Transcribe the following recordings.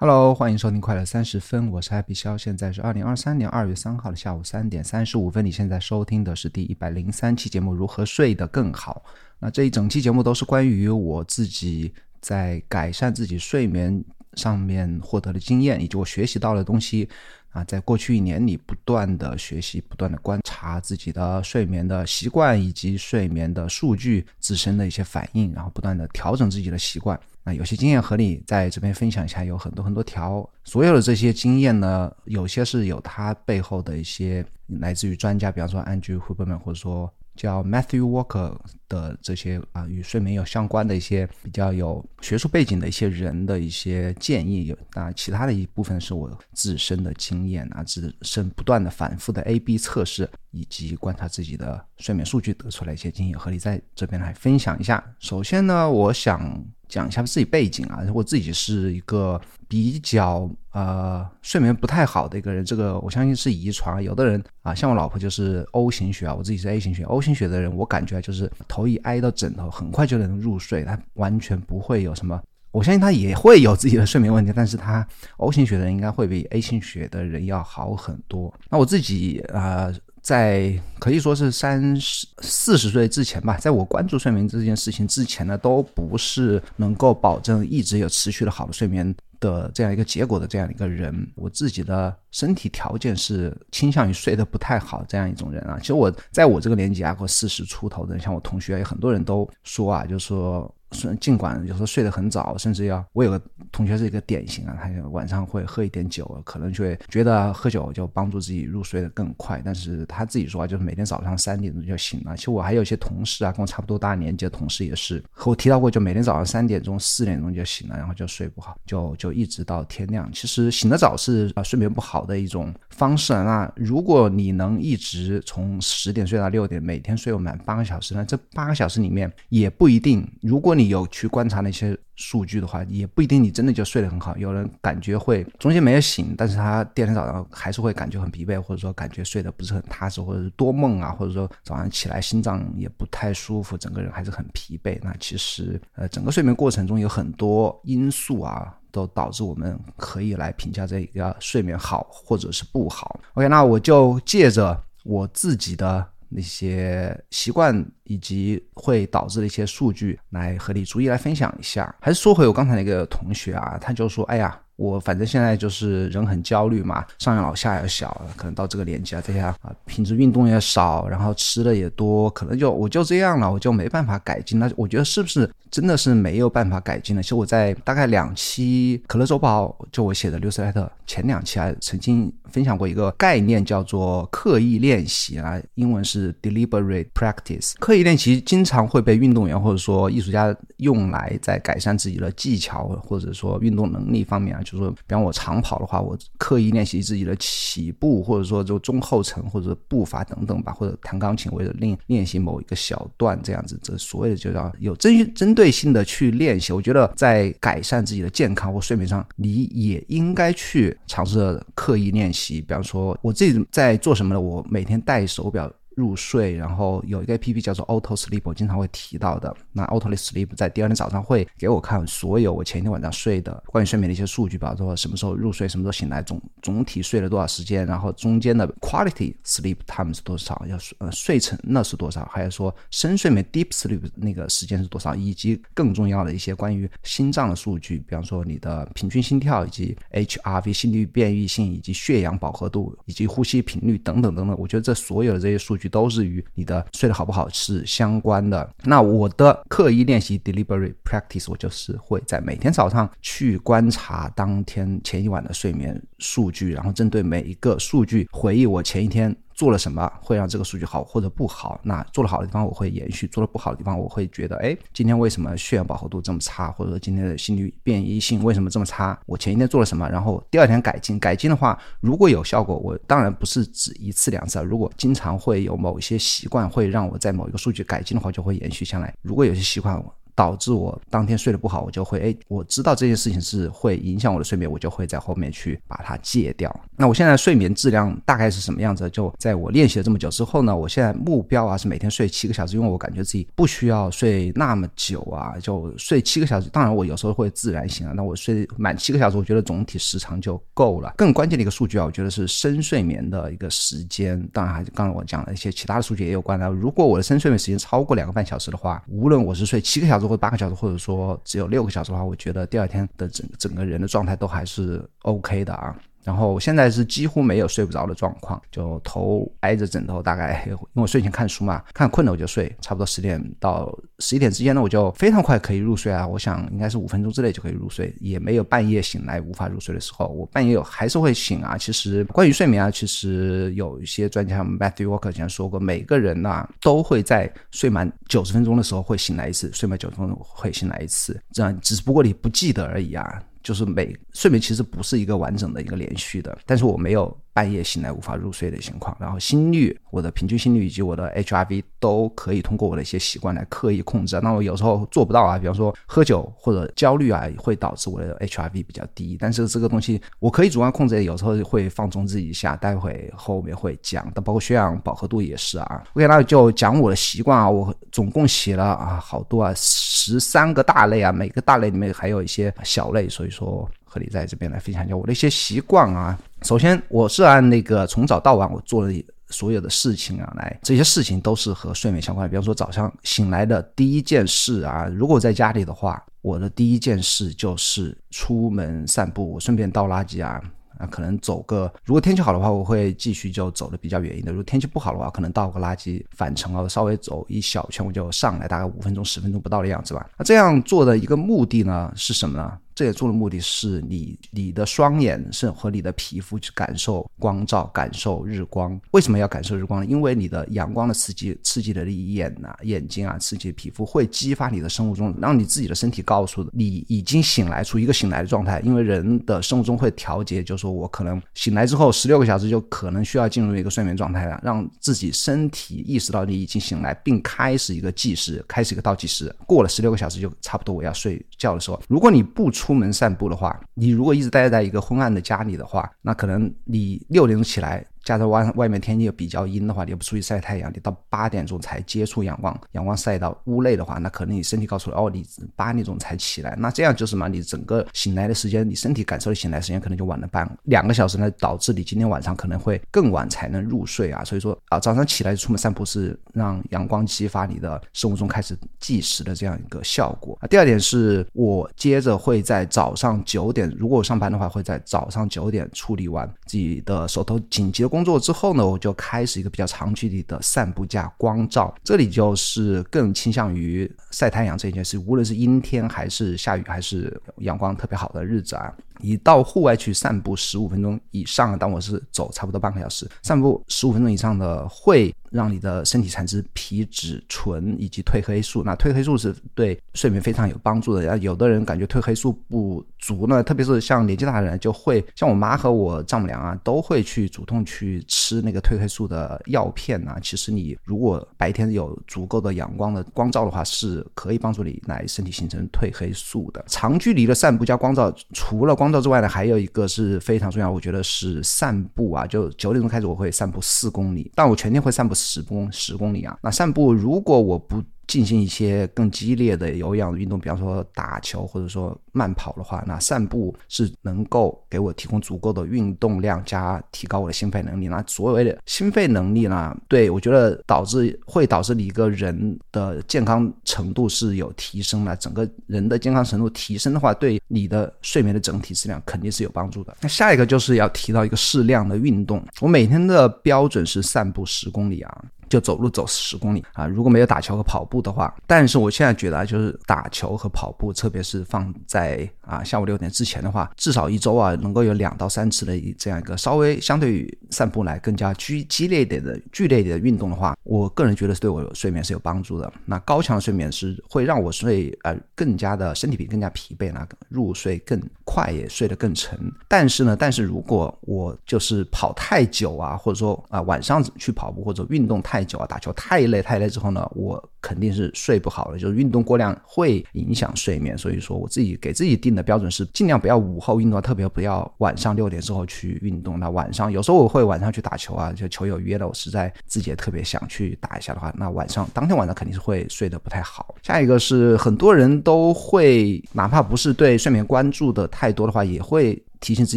Hello，欢迎收听快乐三十分，我是 Happy 肖，现在是二零二三年二月三号的下午三点三十五分。你现在收听的是第一百零三期节目《如何睡得更好》。那这一整期节目都是关于我自己在改善自己睡眠上面获得的经验，以及我学习到的东西。啊，在过去一年里，不断的学习，不断的观察自己的睡眠的习惯以及睡眠的数据自身的一些反应，然后不断的调整自己的习惯。那有些经验和你在这边分享一下，有很多很多条。所有的这些经验呢，有些是有它背后的一些来自于专家，比方说 Andrew Huberman，或者说。叫 Matthew Walker 的这些啊，与睡眠有相关的一些比较有学术背景的一些人的一些建议，有啊，其他的一部分是我自身的经验啊，自身不断的反复的 A/B 测试以及观察自己的睡眠数据得出来一些经验，和你在这边来分享一下。首先呢，我想。讲一下自己背景啊，我自己是一个比较呃睡眠不太好的一个人，这个我相信是遗传。有的人啊，像我老婆就是 O 型血啊，我自己是 A 型血。O 型血的人，我感觉就是头一挨到枕头，很快就能入睡，他完全不会有什么。我相信他也会有自己的睡眠问题，但是他 O 型血的人应该会比 A 型血的人要好很多。那我自己啊。在可以说是三十四十岁之前吧，在我关注睡眠这件事情之前呢，都不是能够保证一直有持续的好的睡眠的这样一个结果的这样一个人。我自己的身体条件是倾向于睡得不太好这样一种人啊。其实我在我这个年纪啊，或四十出头的，像我同学有很多人都说啊，就说。虽尽管有时候睡得很早，甚至要我有个同学是一个典型啊，他晚上会喝一点酒，可能就会觉得喝酒就帮助自己入睡得更快。但是他自己说啊，就是每天早上三点钟就醒了。其实我还有一些同事啊，跟我差不多大年纪的同事也是和我提到过，就每天早上三点钟、四点钟就醒了，然后就睡不好，就就一直到天亮。其实醒得早是啊睡眠不好的一种方式。那如果你能一直从十点睡到六点，每天睡满八个小时，那这八个小时里面也不一定，如果你有去观察那些数据的话，也不一定你真的就睡得很好。有人感觉会中间没有醒，但是他第二天早上还是会感觉很疲惫，或者说感觉睡得不是很踏实，或者是多梦啊，或者说早上起来心脏也不太舒服，整个人还是很疲惫。那其实呃，整个睡眠过程中有很多因素啊，都导致我们可以来评价这个睡眠好或者是不好。OK，那我就借着我自己的。那些习惯以及会导致的一些数据，来和你逐一来分享一下。还是说回我刚才那个同学啊，他就说：“哎呀。”我反正现在就是人很焦虑嘛，上有老下有小，可能到这个年纪啊，这样啊，平时运动也少，然后吃的也多，可能就我就这样了，我就没办法改进。那我觉得是不是真的是没有办法改进了？其实我在大概两期可乐周报，就我写的六十来特前两期啊，曾经分享过一个概念，叫做刻意练习啊，英文是 deliberate practice。刻意练习经常会被运动员或者说艺术家用来在改善自己的技巧或者说运动能力方面啊。就是说，比方我长跑的话，我刻意练习自己的起步，或者说就中后程或者步伐等等吧，或者弹钢琴为了练练习某一个小段这样子，这所谓的就叫有针针对性的去练习。我觉得在改善自己的健康或睡眠上，你也应该去尝试刻意练习。比方说，我自己在做什么呢？我每天戴手表。入睡，然后有一个 A P P 叫做 Auto Sleep，我经常会提到的。那 Auto Sleep 在第二天早上会给我看所有我前一天晚上睡的关于睡眠的一些数据，比如说什么时候入睡，什么时候醒来，总总体睡了多少时间，然后中间的 Quality Sleep Time 是多少，要呃睡程那是多少，还有说深睡眠 Deep Sleep 那个时间是多少，以及更重要的一些关于心脏的数据，比方说你的平均心跳以及 H R V 心率变异性以及血氧饱和度以及呼吸频率等等等等，我觉得这所有的这些数据。都是与你的睡得好不好是相关的。那我的刻意练习 deliberate practice，我就是会在每天早上去观察当天前一晚的睡眠数据，然后针对每一个数据回忆我前一天。做了什么会让这个数据好或者不好？那做的好的地方我会延续，做的不好的地方我会觉得，哎，今天为什么血氧饱和度这么差？或者说今天的心率变异性为什么这么差？我前一天做了什么？然后第二天改进。改进的话，如果有效果，我当然不是指一次两次。如果经常会有某一些习惯会让我在某一个数据改进的话，就会延续下来。如果有些习惯我导致我当天睡得不好，我就会哎，我知道这件事情是会影响我的睡眠，我就会在后面去把它戒掉。那我现在睡眠质量大概是什么样子？就在我练习了这么久之后呢，我现在目标啊是每天睡七个小时，因为我感觉自己不需要睡那么久啊，就睡七个小时。当然我有时候会自然醒啊，那我睡满七个小时，我觉得总体时长就够了。更关键的一个数据啊，我觉得是深睡眠的一个时间。当然还是刚才我讲了一些其他的数据也有关的。如果我的深睡眠时间超过两个半小时的话，无论我是睡七个小时或者八个小时，或者说只有六个小时的话，我觉得第二天的整整个人的状态都还是 OK 的啊。然后我现在是几乎没有睡不着的状况，就头挨着枕头，大概 因为我睡前看书嘛，看困了我就睡，差不多十点到十一点之间呢，我就非常快可以入睡啊。我想应该是五分钟之内就可以入睡，也没有半夜醒来无法入睡的时候。我半夜有还是会醒啊。其实关于睡眠啊，其实有一些专家 Matthew Walker 以前说过，每个人呐都会在睡满九十分钟的时候会醒来一次，睡满九十分钟会醒来一次，这样只不过你不记得而已啊。就是每睡眠其实不是一个完整的一个连续的，但是我没有。半夜醒来无法入睡的情况，然后心率、我的平均心率以及我的 HRV 都可以通过我的一些习惯来刻意控制。那我有时候做不到啊，比方说喝酒或者焦虑啊，会导致我的 HRV 比较低。但是这个东西我可以主观控制，有时候会放纵自己一下。待会后面会讲，但包括血氧饱和度也是啊。OK，那就讲我的习惯啊，我总共写了啊好多啊，十三个大类啊，每个大类里面还有一些小类，所以说。和你在这边来分享一下我的一些习惯啊。首先，我是按那个从早到晚我做的所有的事情啊，来这些事情都是和睡眠相关的。比方说，早上醒来的第一件事啊，如果在家里的话，我的第一件事就是出门散步，我顺便倒垃圾啊。啊，可能走个，如果天气好的话，我会继续就走的比较远一点；如果天气不好的话，可能倒个垃圾返程啊，稍微走一小圈我就上来，大概五分钟、十分钟不到的样子吧。那这样做的一个目的呢是什么呢？这也做的目的是你你的双眼是和你的皮肤去感受光照，感受日光。为什么要感受日光呢？因为你的阳光的刺激，刺激的你眼呐、眼睛啊，刺激皮肤，会激发你的生物钟，让你自己的身体告诉你已经醒来，出一个醒来的状态。因为人的生物钟会调节，就说我可能醒来之后十六个小时就可能需要进入一个睡眠状态了，让自己身体意识到你已经醒来，并开始一个计时，开始一个倒计时。过了十六个小时就差不多我要睡觉的时候，如果你不出。出门散步的话，你如果一直待在一个昏暗的家里的话，那可能你六点钟起来。加上外外面天气又比较阴的话，你又不出去晒太阳，你到八点钟才接触阳光，阳光晒到屋内的话，那可能你身体告诉你哦，你八点钟才起来，那这样就是嘛，你整个醒来的时间，你身体感受的醒来时间可能就晚了半两个小时呢，导致你今天晚上可能会更晚才能入睡啊。所以说啊，早上起来出门散步是让阳光激发你的生物钟开始计时的这样一个效果啊。第二点是我接着会在早上九点，如果我上班的话，会在早上九点处理完自己的手头紧急的工。工作之后呢，我就开始一个比较长距离的散步加光照。这里就是更倾向于晒太阳这件事，无论是阴天还是下雨还是阳光特别好的日子啊。你到户外去散步十五分钟以上，当我是走差不多半个小时，散步十五分钟以上的，会让你的身体产生皮质醇以及褪黑素。那褪黑素是对睡眠非常有帮助的。然后有的人感觉褪黑素不足呢，特别是像年纪大的人，就会像我妈和我丈母娘啊，都会去主动去吃那个褪黑素的药片啊。其实你如果白天有足够的阳光的光照的话，是可以帮助你来身体形成褪黑素的。长距离的散步加光照，除了光光照之外呢，还有一个是非常重要，我觉得是散步啊。就九点钟开始，我会散步四公里，但我全天会散步十公十公里啊。那散步如果我不进行一些更激烈的有氧运动，比方说打球或者说慢跑的话，那散步是能够给我提供足够的运动量加提高我的心肺能力。那所谓的心肺能力呢，对我觉得导致会导致你一个人的健康程度是有提升的。整个人的健康程度提升的话，对你的睡眠的整体质量肯定是有帮助的。那下一个就是要提到一个适量的运动，我每天的标准是散步十公里啊。就走路走十公里啊，如果没有打球和跑步的话，但是我现在觉得啊，就是打球和跑步，特别是放在啊下午六点之前的话，至少一周啊能够有两到三次的这样一个稍微相对于散步来更加激激烈一点的剧烈一点的运动的话，我个人觉得是对我睡眠是有帮助的。那高强的睡眠是会让我睡呃更加的身体比更加疲惫，那入睡更快也睡得更沉。但是呢，但是如果我就是跑太久啊，或者说啊晚上去跑步或者运动太太久啊，打球太累太累之后呢，我。肯定是睡不好的，就是运动过量会影响睡眠。所以说，我自己给自己定的标准是尽量不要午后运动，特别不要晚上六点之后去运动。那晚上有时候我会晚上去打球啊，就球友约了，我实在自己也特别想去打一下的话，那晚上当天晚上肯定是会睡得不太好。下一个是很多人都会，哪怕不是对睡眠关注的太多的话，也会。提醒自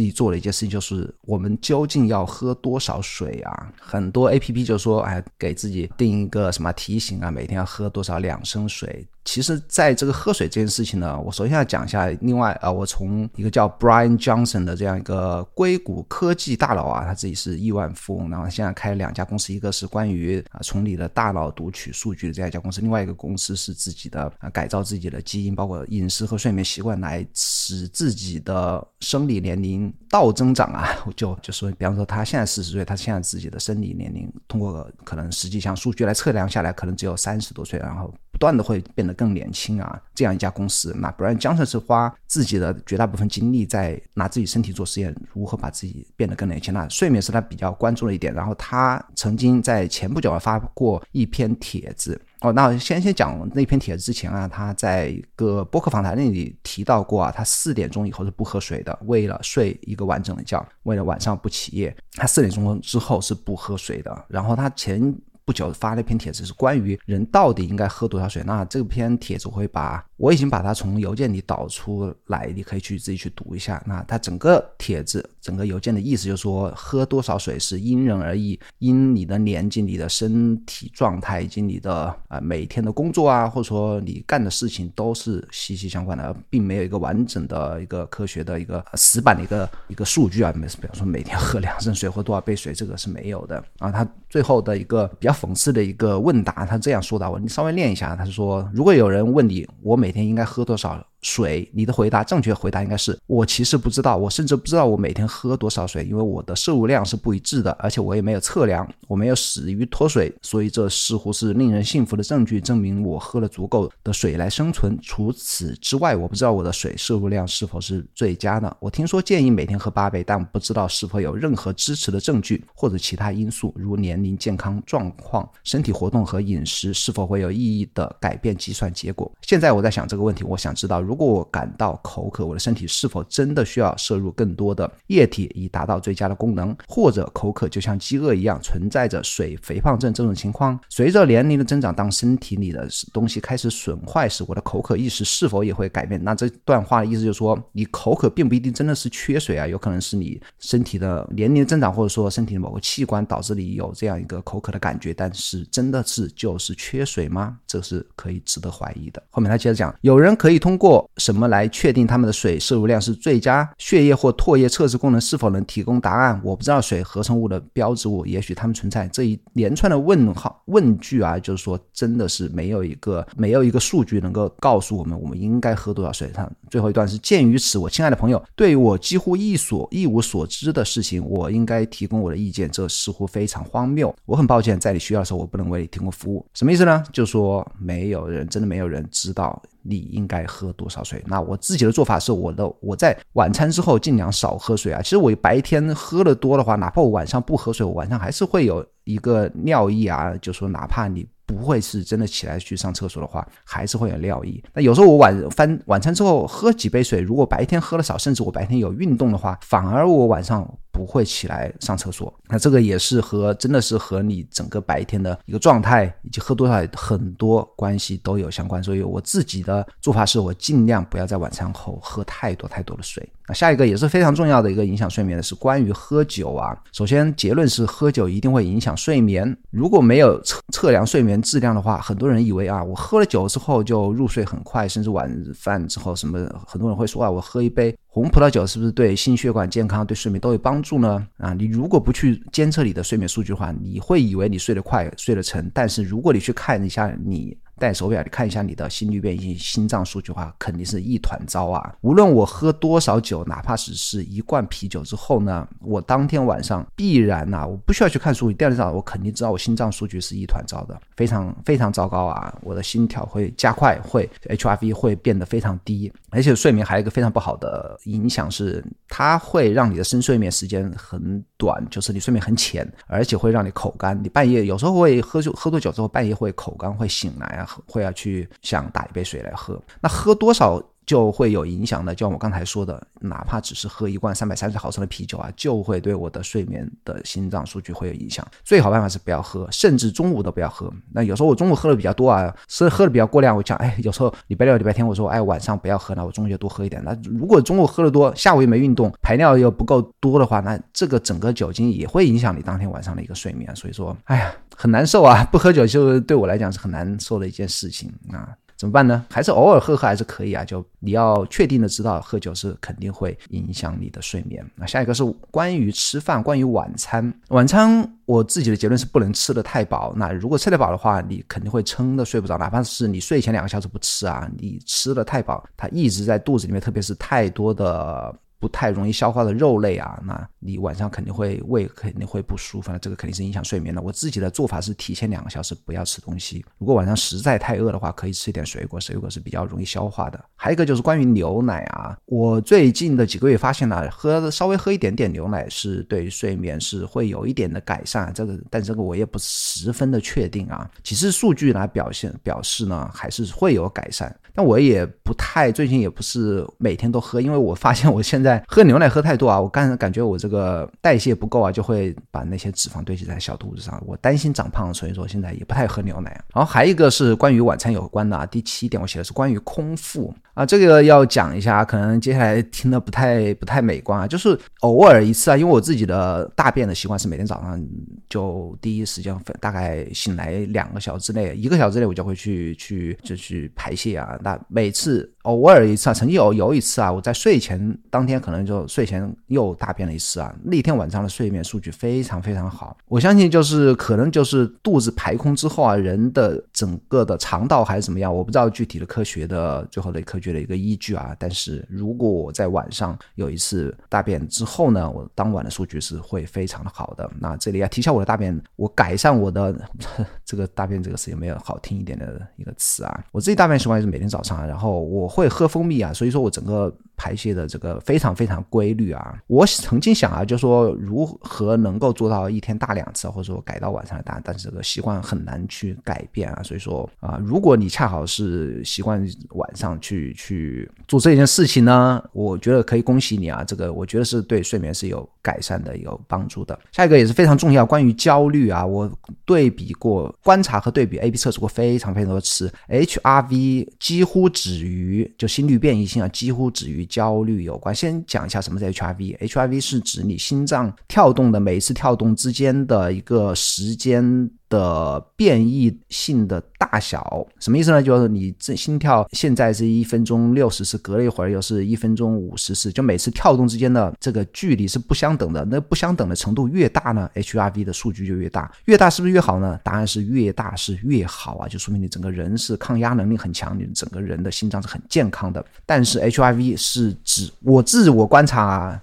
己做的一件事情就是，我们究竟要喝多少水啊？很多 A P P 就说，哎，给自己定一个什么提醒啊，每天要喝多少两升水。其实，在这个喝水这件事情呢，我首先要讲一下。另外啊，我从一个叫 Brian Johnson 的这样一个硅谷科技大佬啊，他自己是亿万富翁，然后现在开两家公司，一个是关于啊从你的大脑读取数据的这样一家公司，另外一个公司是自己的啊改造自己的基因，包括饮食和睡眠习惯，来使自己的生理年龄倒增长啊。就就说，比方说他现在四十岁，他现在自己的生理年龄通过可能实际上数据来测量下来，可能只有三十多岁，然后。不断的会变得更年轻啊，这样一家公司，那 Brian Johnson 是花自己的绝大部分精力在拿自己身体做实验，如何把自己变得更年轻。那睡眠是他比较关注的一点。然后他曾经在前不久发过一篇帖子哦，那先先讲那篇帖子之前啊，他在一个播客访谈那里提到过啊，他四点钟以后是不喝水的，为了睡一个完整的觉，为了晚上不起夜，他四点钟之后是不喝水的。然后他前。不久发了一篇帖子，是关于人到底应该喝多少水。那这篇帖子我会把。我已经把它从邮件里导出来，你可以去自己去读一下。那它整个帖子、整个邮件的意思就是说，喝多少水是因人而异，因你的年纪、你的身体状态以及你的啊每天的工作啊，或者说你干的事情都是息息相关的，并没有一个完整的一个科学的一个死板的一个一个数据啊。没比方说每天喝两升水或多少杯水，这个是没有的啊。他最后的一个比较讽刺的一个问答，他这样说的，我你稍微念一下。他说，如果有人问你，我每每天应该喝多少？水，你的回答正确回答应该是我其实不知道，我甚至不知道我每天喝多少水，因为我的摄入量是不一致的，而且我也没有测量，我没有死于脱水，所以这似乎是令人信服的证据，证明我喝了足够的水来生存。除此之外，我不知道我的水摄入量是否是最佳的。我听说建议每天喝八杯，但不知道是否有任何支持的证据或者其他因素，如年龄、健康状况、身体活动和饮食是否会有意义的改变计算结果。现在我在想这个问题，我想知道如。如果我感到口渴，我的身体是否真的需要摄入更多的液体以达到最佳的功能？或者口渴就像饥饿一样，存在着水肥胖症这种情况？随着年龄的增长，当身体里的东西开始损坏时，我的口渴意识是否也会改变？那这段话的意思就是说，你口渴并不一定真的是缺水啊，有可能是你身体的年龄增长，或者说身体的某个器官导致你有这样一个口渴的感觉。但是真的是就是缺水吗？这是可以值得怀疑的。后面他接着讲，有人可以通过。什么来确定他们的水摄入量是最佳？血液或唾液测试功能是否能提供答案？我不知道水合成物的标志物，也许它们存在。这一连串的问号问句啊，就是说，真的是没有一个 没有一个数据能够告诉我们我们应该喝多少水。它最后一段是：鉴于此，我亲爱的朋友，对于我几乎一所一无所知的事情，我应该提供我的意见。这似乎非常荒谬。我很抱歉，在你需要的时候，我不能为你提供服务。什么意思呢？就说没有人，真的没有人知道。你应该喝多少水？那我自己的做法是，我的我在晚餐之后尽量少喝水啊。其实我白天喝的多的话，哪怕我晚上不喝水，我晚上还是会有一个尿意啊。就说哪怕你不会是真的起来去上厕所的话，还是会有尿意。那有时候我晚饭晚餐之后喝几杯水，如果白天喝的少，甚至我白天有运动的话，反而我晚上。不会起来上厕所，那这个也是和真的是和你整个白天的一个状态以及喝多少很多关系都有相关。所以我自己的做法是我尽量不要在晚餐后喝太多太多的水。下一个也是非常重要的一个影响睡眠的是关于喝酒啊。首先结论是喝酒一定会影响睡眠。如果没有测测量睡眠质量的话，很多人以为啊，我喝了酒之后就入睡很快，甚至晚饭之后什么，很多人会说啊，我喝一杯。红葡萄酒是不是对心血管健康、对睡眠都有帮助呢？啊，你如果不去监测你的睡眠数据的话，你会以为你睡得快、睡得沉。但是如果你去看一下你。戴手表，你看一下你的心率变异、心脏数据的话，肯定是一团糟啊！无论我喝多少酒，哪怕只是一罐啤酒之后呢，我当天晚上必然呐，我不需要去看数据，第二天早上我肯定知道我心脏数据是一团糟的，非常非常糟糕啊！我的心跳会加快，会 HRV 会变得非常低，而且睡眠还有一个非常不好的影响是，它会让你的深睡眠时间很短，就是你睡眠很浅，而且会让你口干。你半夜有时候会喝酒，喝多酒之后半夜会口干，会醒来啊。会要去想打一杯水来喝。那喝多少？就会有影响的，就像我刚才说的，哪怕只是喝一罐三百三十毫升的啤酒啊，就会对我的睡眠的心脏数据会有影响。最好办法是不要喝，甚至中午都不要喝。那有时候我中午喝的比较多啊，是喝的比较过量，我讲，哎，有时候礼拜六、礼拜天，我说，哎，晚上不要喝那，我中午就多喝一点。那如果中午喝的多，下午又没运动，排尿又不够多的话，那这个整个酒精也会影响你当天晚上的一个睡眠。所以说，哎呀，很难受啊！不喝酒就对我来讲是很难受的一件事情啊。怎么办呢？还是偶尔喝喝还是可以啊。就你要确定的知道，喝酒是肯定会影响你的睡眠。那下一个是关于吃饭，关于晚餐。晚餐我自己的结论是不能吃的太饱。那如果吃得饱的话，你肯定会撑的睡不着。哪怕是你睡前两个小时不吃啊，你吃的太饱，它一直在肚子里面，特别是太多的。不太容易消化的肉类啊，那你晚上肯定会胃肯定会不舒服，那这个肯定是影响睡眠的。我自己的做法是提前两个小时不要吃东西，如果晚上实在太饿的话，可以吃一点水果，水果是比较容易消化的。还有一个就是关于牛奶啊，我最近的几个月发现了，喝稍微喝一点点牛奶是对睡眠是会有一点的改善，这个但这个我也不十分的确定啊。其实数据来表现表示呢，还是会有改善。但我也不太最近也不是每天都喝，因为我发现我现在喝牛奶喝太多啊，我感感觉我这个代谢不够啊，就会把那些脂肪堆积在小肚子上，我担心长胖，所以说现在也不太喝牛奶。然后还一个是关于晚餐有关的啊，第七点我写的是关于空腹啊，这个要讲一下，可能接下来听的不太不太美观啊，就是偶尔一次啊，因为我自己的大便的习惯是每天早上就第一时间大概醒来两个小时之内，一个小时之内我就会去去就去排泄啊。那每次偶尔一次啊，曾经有有一次啊，我在睡前当天可能就睡前又大便了一次啊，那天晚上的睡眠数据非常非常好。我相信就是可能就是肚子排空之后啊，人的整个的肠道还是怎么样，我不知道具体的科学的最后的科学的一个依据啊。但是如果我在晚上有一次大便之后呢，我当晚的数据是会非常的好的。那这里要提一下我的大便，我改善我的 这个大便这个事有没有好听一点的一个词啊，我自己大便习惯是每天。早上，然后我会喝蜂蜜啊，所以说我整个。排泄的这个非常非常规律啊！我曾经想啊，就说如何能够做到一天大两次，或者说改到晚上的大，但是这个习惯很难去改变啊。所以说啊，如果你恰好是习惯晚上去去做这件事情呢，我觉得可以恭喜你啊！这个我觉得是对睡眠是有改善的、有帮助的。下一个也是非常重要，关于焦虑啊，我对比过、观察和对比 A B 测试过非常非常多次，H R V 几乎止于就心率变异性啊，几乎止于。焦虑有关，先讲一下什么是 HRV。HRV 是指你心脏跳动的每一次跳动之间的一个时间。的变异性的大小什么意思呢？就是你这心跳现在是一分钟六十次，隔了一会儿又是一分钟五十次，就每次跳动之间的这个距离是不相等的。那不相等的程度越大呢，HRV 的数据就越大。越大是不是越好呢？答案是越大是越好啊，就说明你整个人是抗压能力很强，你整个人的心脏是很健康的。但是 HRV 是指我自我观察。啊，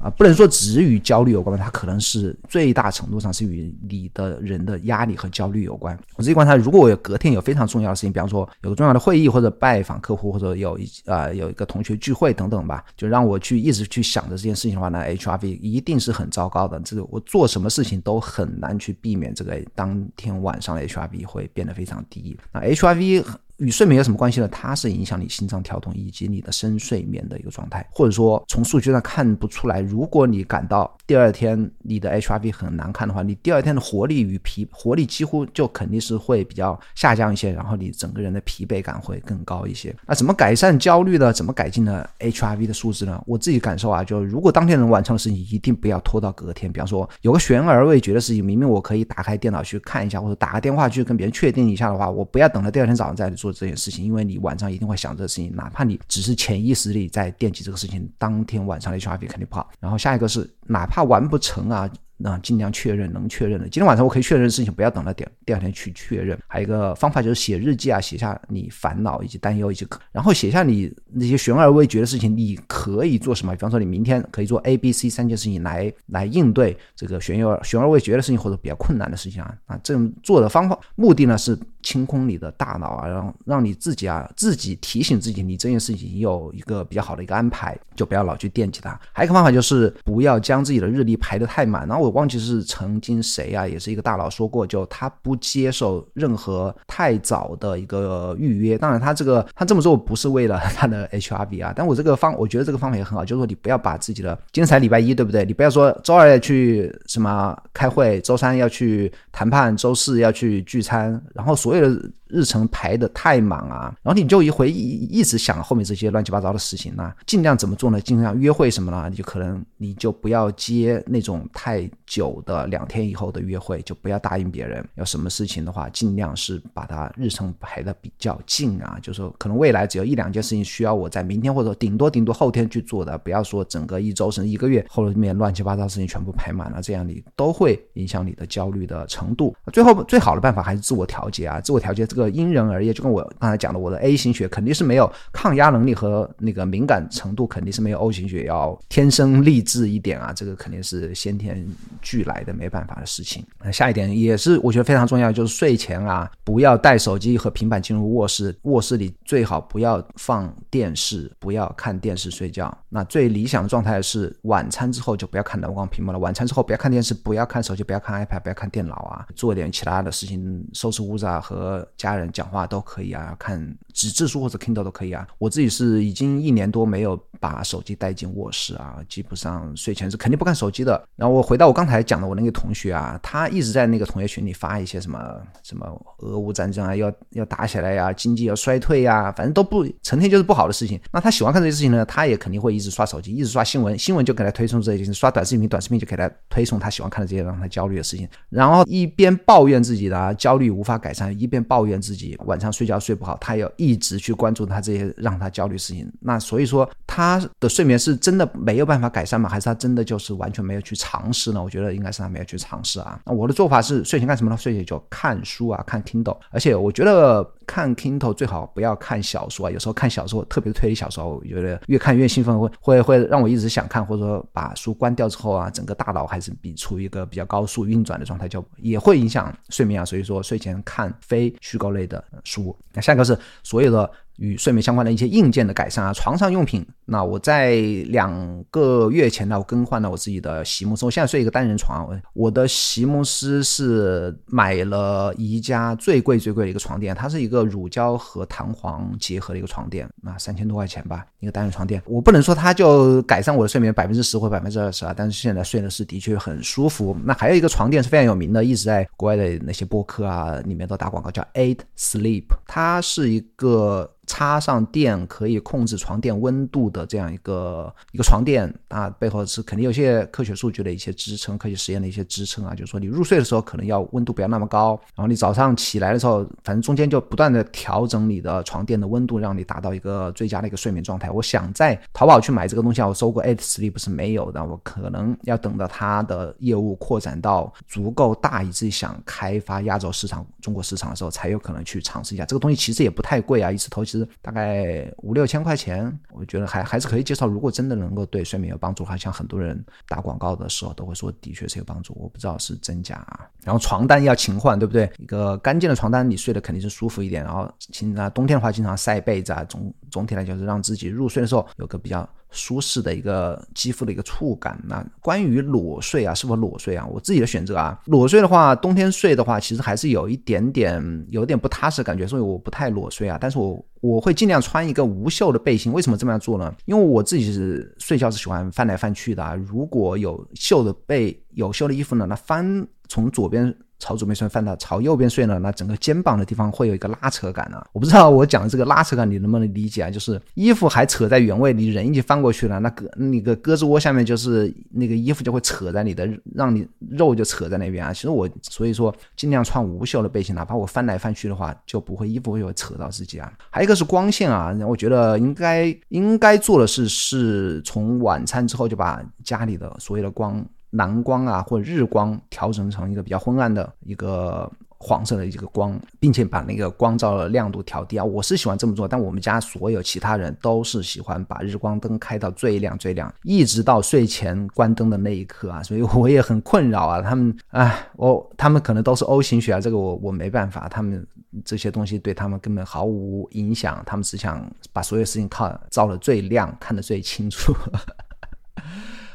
啊不能说只与焦虑有关吧，它可能是最大程度上是与你的人的压力和焦虑有关。我自己观察，如果我有隔天有非常重要的事情，比方说有个重要的会议或者拜访客户，或者有一啊有一个同学聚会等等吧，就让我去一直去想着这件事情的话，那 HRV 一定是很糟糕的。这个我做什么事情都很难去避免这个当天晚上的 HRV 会变得非常低。那 HRV。与睡眠有什么关系呢？它是影响你心脏跳动以及你的深睡眠的一个状态，或者说从数据上看不出来。如果你感到第二天你的 HRV 很难看的话，你第二天的活力与疲活力几乎就肯定是会比较下降一些，然后你整个人的疲惫感会更高一些。那怎么改善焦虑呢？怎么改进呢 HRV 的数字呢？我自己感受啊，就如果当天能完成的事情，一定不要拖到隔天。比方说有个悬而未决的事情，明明我可以打开电脑去看一下，或者打个电话去跟别人确定一下的话，我不要等到第二天早上再做。这件事情，因为你晚上一定会想这个事情，哪怕你只是潜意识里在惦记这个事情，当天晚上的 HRV 肯定不好。然后下一个是，哪怕完不成啊。那尽量确认能确认的，今天晚上我可以确认的事情，不要等到第第二天去确认。还有一个方法就是写日记啊，写下你烦恼以及担忧以及，然后写下你那些悬而未决的事情，你可以做什么？比方说你明天可以做 A、B、C 三件事情来来应对这个悬而悬而未决的事情或者比较困难的事情啊。啊，这种做的方法目的呢是清空你的大脑啊，让让你自己啊自己提醒自己，你这件事情有一个比较好的一个安排，就不要老去惦记它。还有一个方法就是不要将自己的日历排得太满。然后我忘记是曾经谁啊，也是一个大佬说过，就他不接受任何太早的一个预约。当然，他这个他这么做不是为了他的 HRB 啊，但我这个方我觉得这个方法也很好，就是说你不要把自己的今天才礼拜一，对不对？你不要说周二要去什么开会，周三要去谈判，周四要去聚餐，然后所有的。日程排的太满啊，然后你就一回一一直想后面这些乱七八糟的事情呢，尽量怎么做呢？尽量约会什么呢？你就可能你就不要接那种太久的两天以后的约会，就不要答应别人。有什么事情的话，尽量是把它日程排的比较近啊，就是说可能未来只有一两件事情需要我在明天或者顶多顶多后天去做的，不要说整个一周甚至一个月后面乱七八糟事情全部排满了，这样你都会影响你的焦虑的程度。最后最好的办法还是自我调节啊，自我调节这个。个因人而异，就跟我刚才讲的，我的 A 型血肯定是没有抗压能力和那个敏感程度，肯定是没有 O 型血要天生丽质一点啊，这个肯定是先天俱来的，没办法的事情。那下一点也是我觉得非常重要，就是睡前啊，不要带手机和平板进入卧室，卧室里最好不要放电视，不要看电视睡觉。那最理想的状态是晚餐之后就不要看蓝光屏幕了，晚餐之后不要看电视，不要看手机，不要看 iPad，不要看电脑啊，做点其他的事情，收拾屋子啊，和家。家人讲话都可以啊，看纸质书或者 Kindle 都可以啊。我自己是已经一年多没有把手机带进卧室啊，基本上睡前是肯定不看手机的。然后我回到我刚才讲的我那个同学啊，他一直在那个同学群里发一些什么什么俄乌战争啊，要要打起来呀，经济要衰退呀，反正都不成天就是不好的事情。那他喜欢看这些事情呢，他也肯定会一直刷手机，一直刷新闻，新闻就给他推送这些；刷短视频，短视频就给他推送他喜欢看的这些让他焦虑的事情。然后一边抱怨自己的焦虑无法改善，一边抱怨自己晚上睡觉睡不好，他要一直去关注他这些让他焦虑事情。那所以说他的睡眠是真的没有办法改善吗？还是他真的就是完全没有去尝试呢？我觉得应该是他没有去尝试啊。那我的做法是睡前干什么呢？睡前就看书啊，看 Kindle。而且我觉得看 Kindle 最好不要看小说啊。有时候看小说，特别推理小说，我觉得越看越兴奋，会会会让我一直想看，或者说把书关掉之后啊，整个大脑还是比处于一个比较高速运转的状态，就也会影响睡眠啊。所以说睡前看非虚构类的。书，那下一个是所有的。与睡眠相关的一些硬件的改善啊，床上用品。那我在两个月前呢，我更换了我自己的席梦思。我现在睡一个单人床，我的席梦思是买了宜家最贵最贵的一个床垫，它是一个乳胶和弹簧结合的一个床垫，那三千多块钱吧，一个单人床垫。我不能说它就改善我的睡眠百分之十或百分之二十啊，但是现在睡的是的确很舒服。那还有一个床垫是非常有名的，一直在国外的那些播客啊里面都打广告，叫 Eight Sleep，它是一个。插上电可以控制床垫温度的这样一个一个床垫啊，背后是肯定有些科学数据的一些支撑，科学实验的一些支撑啊。就是说你入睡的时候可能要温度不要那么高，然后你早上起来的时候，反正中间就不断的调整你的床垫的温度，让你达到一个最佳的一个睡眠状态。我想在淘宝去买这个东西啊，我搜过 Eight Sleep 是没有的，我可能要等到它的业务扩展到足够大，以至于想开发亚洲市场、中国市场的时候，才有可能去尝试一下。这个东西其实也不太贵啊，一次投其实。大概五六千块钱，我觉得还还是可以接受。如果真的能够对睡眠有帮助，好像很多人打广告的时候都会说，的确是有帮助。我不知道是真假啊。然后床单要勤换，对不对？一个干净的床单，你睡得肯定是舒服一点。然后，经啊，冬天的话，经常晒被子啊。总总体来讲，是让自己入睡的时候有个比较。舒适的一个肌肤的一个触感。那关于裸睡啊，是否裸睡啊？我自己的选择啊，裸睡的话，冬天睡的话，其实还是有一点点有点不踏实感觉，所以我不太裸睡啊。但是我我会尽量穿一个无袖的背心。为什么这么样做呢？因为我自己是睡觉是喜欢翻来翻去的啊。如果有袖的背有袖的衣服呢，那翻从左边。朝左边睡，翻到朝右边睡呢，那整个肩膀的地方会有一个拉扯感呢。我不知道我讲的这个拉扯感你能不能理解啊？就是衣服还扯在原位，你人已经翻过去了，那胳那个胳肢窝下面就是那个衣服就会扯在你的，让你肉就扯在那边啊。其实我所以说尽量穿无袖的背心，哪怕我翻来翻去的话，就不会衣服会会扯到自己啊。还有一个是光线啊，我觉得应该应该做的是是从晚餐之后就把家里的所有的光。蓝光啊，或日光调整成一个比较昏暗的一个黄色的一个光，并且把那个光照的亮度调低啊。我是喜欢这么做，但我们家所有其他人都是喜欢把日光灯开到最亮最亮，一直到睡前关灯的那一刻啊。所以我也很困扰啊。他们哎，我他们可能都是 O 型血啊，这个我我没办法。他们这些东西对他们根本毫无影响，他们只想把所有事情靠照的最亮，看得最清楚。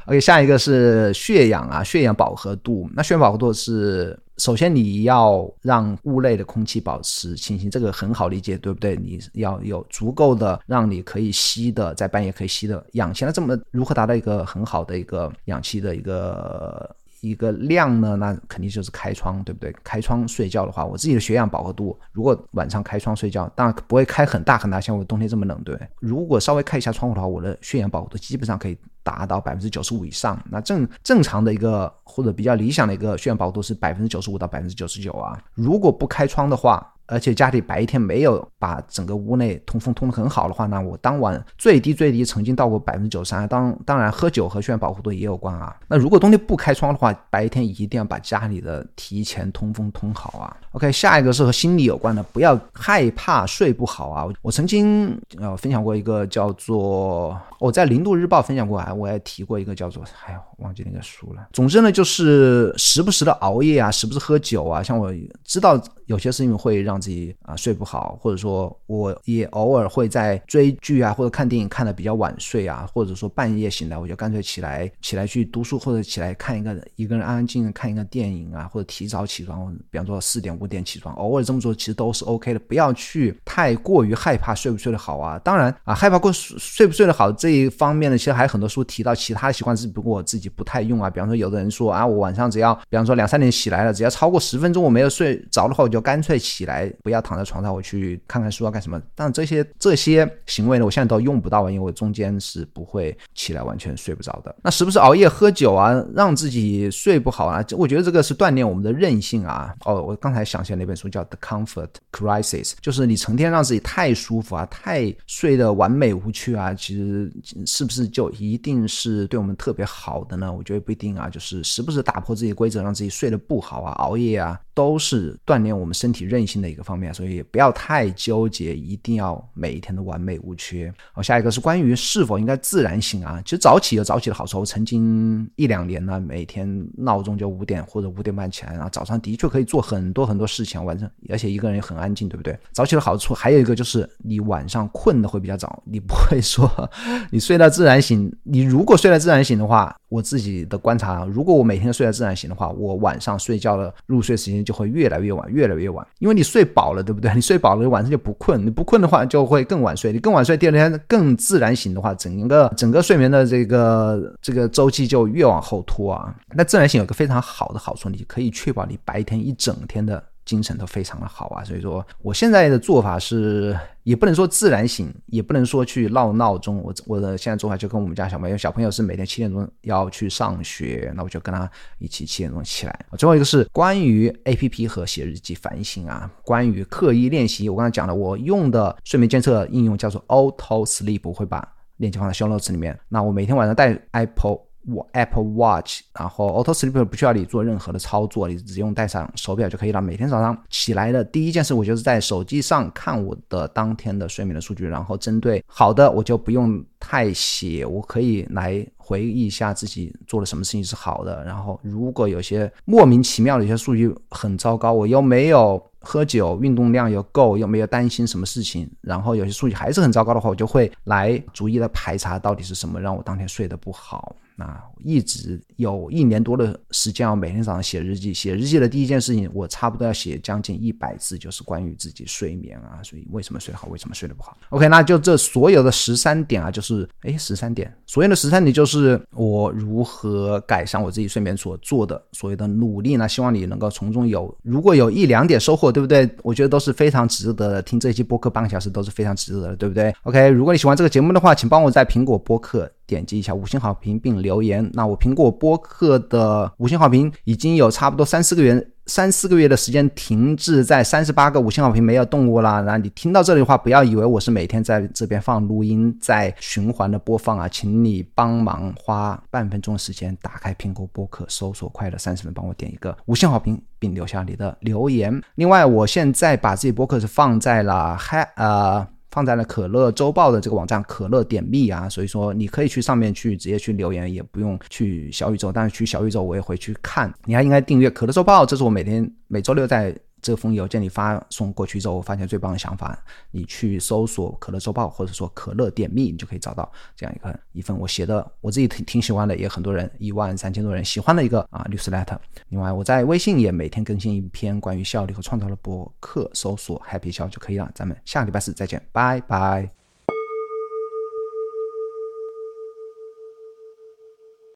OK，下一个是血氧啊，血氧饱和度。那血氧饱和度是，首先你要让屋内的空气保持清新，这个很好理解，对不对？你要有足够的让你可以吸的，在半夜可以吸的氧气。那这么如何达到一个很好的一个氧气的一个？一个量呢，那肯定就是开窗，对不对？开窗睡觉的话，我自己的血氧饱和度，如果晚上开窗睡觉，当然不会开很大很大，像我冬天这么冷，对。如果稍微开一下窗户的话，我的血氧饱和度基本上可以达到百分之九十五以上。那正正常的一个或者比较理想的一个血氧饱和度是百分之九十五到百分之九十九啊。如果不开窗的话。而且家里白天没有把整个屋内通风通得很好的话，那我当晚最低最低曾经到过百分之九十三。当当然喝酒和血管保护度也有关啊。那如果冬天不开窗的话，白天一定要把家里的提前通风通好啊。OK，下一个是和心理有关的，不要害怕睡不好啊。我曾经呃分享过一个叫做我在零度日报分享过啊，我也提过一个叫做哎呦忘记那个书了。总之呢，就是时不时的熬夜啊，时不时喝酒啊。像我知道有些事情会让让自己啊睡不好，或者说我也偶尔会在追剧啊或者看电影看的比较晚睡啊，或者说半夜醒来，我就干脆起来起来去读书，或者起来看一个一个人安安静静看一个电影啊，或者提早起床，比方说四点五点起床，偶尔这么做其实都是 OK 的，不要去太过于害怕睡不睡得好啊。当然啊，害怕过睡不睡得好这一方面呢，其实还有很多书提到其他的习惯，只不过我自己不太用啊。比方说有的人说啊，我晚上只要比方说两三点起来了，只要超过十分钟我没有睡着的话，我就干脆起来。不要躺在床上，我去看看书啊，干什么？但这些这些行为呢，我现在都用不到，因为我中间是不会起来完全睡不着的。那是不是熬夜喝酒啊，让自己睡不好啊？我觉得这个是锻炼我们的韧性啊。哦，我刚才想起来那本书叫《The Comfort Crisis》，就是你成天让自己太舒服啊，太睡得完美无缺啊，其实是不是就一定是对我们特别好的呢？我觉得不一定啊，就是时不时打破自己规则，让自己睡得不好啊，熬夜啊。都是锻炼我们身体韧性的一一个方面，所以不要太纠结，一定要每一天都完美无缺。好，下一个是关于是否应该自然醒啊。其实早起有早起的好处，我曾经一两年呢，每天闹钟就五点或者五点半起来，然后早上的确可以做很多很多事情，晚上而且一个人也很安静，对不对？早起的好处还有一个就是你晚上困的会比较早，你不会说 你睡到自然醒。你如果睡到自然醒的话，我自己的观察，如果我每天睡到自然醒的话，我晚上睡觉的入睡时间。就会越来越晚，越来越晚，因为你睡饱了，对不对？你睡饱了，晚上就不困。你不困的话，就会更晚睡。你更晚睡，第二天更自然醒的话，整个整个睡眠的这个这个周期就越往后拖啊。那自然醒有个非常好的好处，你可以确保你白天一整天的。精神都非常的好啊，所以说我现在的做法是，也不能说自然醒，也不能说去闹闹钟。我我的现在做法就跟我们家小朋友，小朋友是每天七点钟要去上学，那我就跟他一起七点钟起来。最后一个是关于 A P P 和写日记反省啊，关于刻意练习，我刚才讲了，我用的睡眠监测应用叫做 Auto Sleep，我会把链接放在 Show Notes 里面。那我每天晚上带 Apple。我 Apple Watch，然后 Auto Sleep 不需要你做任何的操作，你只用带上手表就可以了。每天早上起来的第一件事，我就是在手机上看我的当天的睡眠的数据，然后针对好的我就不用太写，我可以来回忆一下自己做了什么事情是好的。然后如果有些莫名其妙的一些数据很糟糕，我又没有喝酒，运动量又够，又没有担心什么事情，然后有些数据还是很糟糕的话，我就会来逐一的排查到底是什么让我当天睡得不好。那一直有一年多的时间，我每天早上写日记。写日记的第一件事情，我差不多要写将近一百字，就是关于自己睡眠啊，所以为什么睡得好，为什么睡得不好。OK，那就这所有的十三点啊，就是哎十三点，所有的十三点就是我如何改善我自己睡眠所做的所有的努力呢？希望你能够从中有，如果有一两点收获，对不对？我觉得都是非常值得的。听这期播客半个小时都是非常值得的，对不对？OK，如果你喜欢这个节目的话，请帮我在苹果播客。点击一下五星好评并留言。那我苹果播客的五星好评已经有差不多三四个月。三四个月的时间停滞在三十八个五星好评没有动过啦。那你听到这里的话，不要以为我是每天在这边放录音，在循环的播放啊，请你帮忙花半分钟的时间，打开苹果播客，搜索“快乐三十分”，帮我点一个五星好评，并留下你的留言。另外，我现在把这些播客是放在了嗨呃。放在了可乐周报的这个网站，可乐点密啊，所以说你可以去上面去直接去留言，也不用去小宇宙，但是去小宇宙我也会去看。你还应该订阅可乐周报，这是我每天每周六在。这封邮件你发送过去之后，我发现最棒的想法，你去搜索“可乐周报”或者说“可乐点密”，你就可以找到这样一个一份我写的，我自己挺挺喜欢的，也很多人一万三千多人喜欢的一个啊 newsletter。另外，我在微信也每天更新一篇关于效率和创造的博客，搜索 “happy 笑”就可以了。咱们下个礼拜四再见，拜拜。